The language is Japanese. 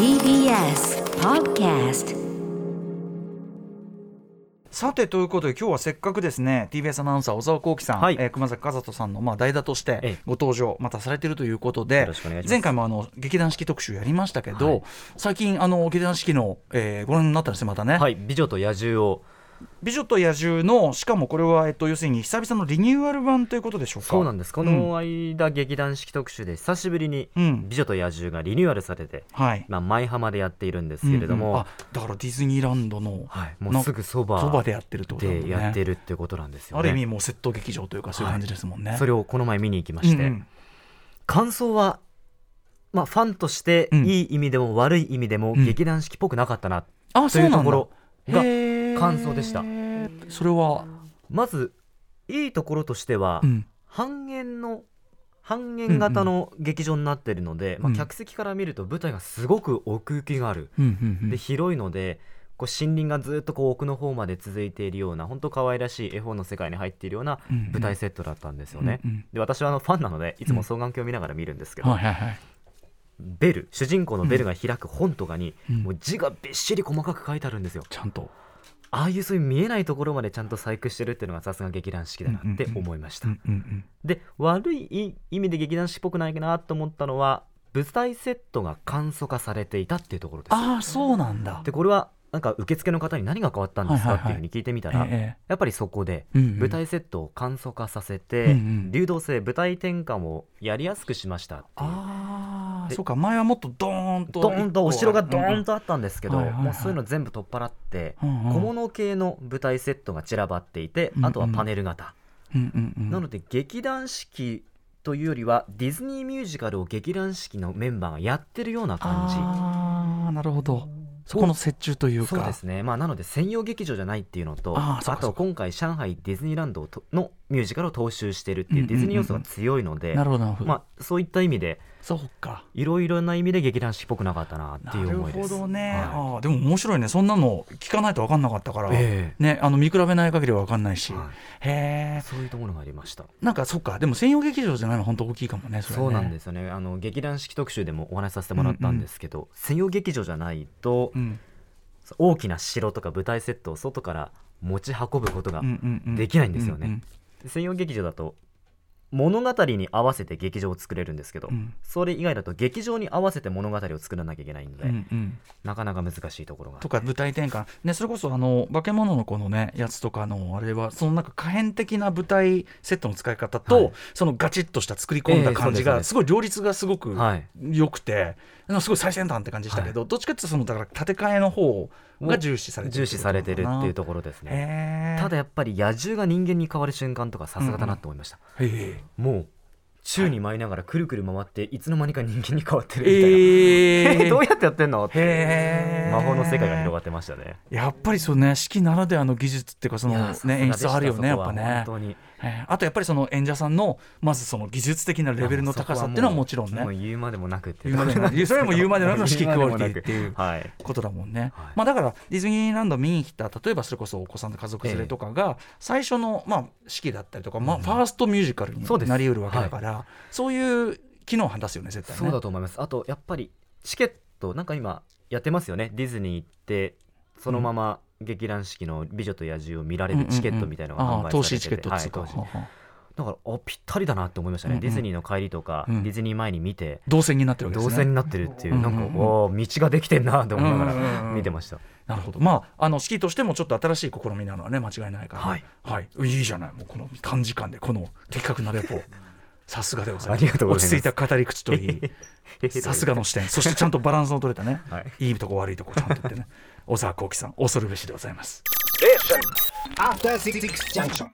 TBS Podcast さてということで今日はせっかくですね TBS アナウンサー小沢光輝さん、はい。えー熊崎和人さんのまあ代打としてええ。ご登場またされているということで前回もあの劇団四季特集やりましたけど、はい。最近あの劇団四季の、えーご覧になったんですねまたね、はい、美女と野獣を美女と野獣のしかもこれは、えっと、要するに久々のリニューアル版ということでしょうか？そうなんです。この間、劇団四季特集で久しぶりにうん。美女と野獣がリニューアルされて、はい。まあ、舞浜でやっているんですけれども、うんうん。あだからディズニーランドのはい、もうすぐそばそばでやってるってことだもんね。でやってるってことなんですよね。ある意味もうセット劇場というかそういう感じですもんね、それをこの前見に行きまして、うん。うん感想はまあファンとしてうん。いい意味でも悪い意味でもうん。劇団四季っぽくなかったな、あというところが感想でした。それは、まずいいところとしては、うん。半円の半円型の劇場になっているので、んまあ、客席から見ると舞台がすごく奥行きがある、うんうんうん。で広いのでこう森林がずっとこう奥の方まで続いているような本当可愛らしい絵本の世界に入っているようなうんうん。舞台セットだったんですよね。うんうん。で私はあのファンなのでいつも双眼鏡を見ながら見るんですけど、はいはいはい。ベル主人公のベルが開く本とかに、うん。もう字がびっしり細かく書いてあるんですよ。ちゃんとああいうそういう見えないところまでちゃんと細工してるっていうのがさすが劇団四季だなって思いました。で悪い意味で劇団四季っぽくないかなと思ったのは舞台セットが簡素化されていたっていうところです。ああそうなんだ。でこれはなんか受付の方に何が変わったんですかっていうふうに聞いてみたら、えやっぱりそこで舞台セットを簡素化させて、流動性舞台転換をやりやすくしましたっていう。でああそうか。前はもっとドーンとドーンとお城がドーンととあったんですけど、もうそういうの全部取っ払って、小物系の舞台セットが散らばっていて、あとはパネル型、うんうんうん。なので劇団四季というよりはディズニーミュージカルを劇団四季のメンバーがやってるような感じ。ああなるほど。そこの折衷というか。そうですね、まあ、なので専用劇場じゃないっていうのとあと今回上海ディズニーランドとのミュージカルを踏襲してるっていううんうんうんうん。ディズニー要素が強いので、まあ、そういった意味でそうか。いろいろな意味で劇団四季っぽくなかったなっていうなる思いです。ほどね、はい。あーでも面白いね。そんなの聞かないと分かんなかったから、えねあの見比べない限りは分かんないし、はい。へえ。そういうところがありました。なんかそっか。でも専用劇場じゃないの？本当大きいかもねそれね。そうなんですよね。あの劇団四季特集でもお話しさせてもらったんですけど、専用劇場じゃないと、うん。大きな城とか舞台セットを外から持ち運ぶことがうんうんうん。できないんですよね。うん専用劇場だと物語に合わせて劇場を作れるんですけど、うん。それ以外だと劇場に合わせて物語を作らなきゃいけないので、うんうんなかなか難しいところが。とか舞台転換、ね、それこそあの化け物の子のねやつとかのあれはそのなんか可変的な舞台セットの使い方と、はい。そのガチッとした作り込んだ感じええそうですがす。ごい両立がすごくはい。良くて、なんかすごい最先端って感じしたけど、どっちかっていうとそのだから建て替えの方が重視されてる重視されてるっていうとところですね。へえただやっぱり野獣が人間に変わる瞬間とかさすがだなと思いました、へえもう宙に舞いながらくるくる回っていつの間にか人間に変わってるみたいな、え どうやってやってんの？ってへえ魔法の世界が広がってましたね。やっぱりそうね。式ならではの技術っていうかそのね演出あるよねやっぱね。本当にえーあとやっぱりその演者さんのまずその技術的なレベルの高さっていうのはもちろんね。言うまでもなくってそれはもう言うまでもなくの式クオリティっていう。はいことだもんね、はいまあ、だからディズニーランド見に来た例えばそれこそお子さんと家族連れとかが最初の、まあ、式だったりとか、まあ、ファーストミュージカルになりうるわけだからそう,、いう機能を果たすよね絶対ね。そうだと思いますあとやっぱりチケットなんか今やってますよねディズニー行ってそのまま劇団四季の「美女と野獣」を見られるチケットみたいなのが販売されてて。チケットっつうか、はい投資。ははだからあぴったりだなって思いましたね、うんうん。ディズニーの帰りとか、うん。ディズニー前に見て動線になってるわけですね。動線になってるっていう、うんなんか、うん。うんおー道ができてんなって思いながうんうんうんら見てました、なるほど。まああの式としてもちょっと新しい試みなのはね間違いないから、はい。はい、いいじゃない。もうこの短時間でこの的確なレポさすがでございます。ありがとうございます。落ち着いた語り口といい。さすがの視点。そしてちゃんとバランスの取れたね、はい。い、いとこ悪いとこちゃんと言ってね。小沢幸輝さん恐るべしでございます。Junction.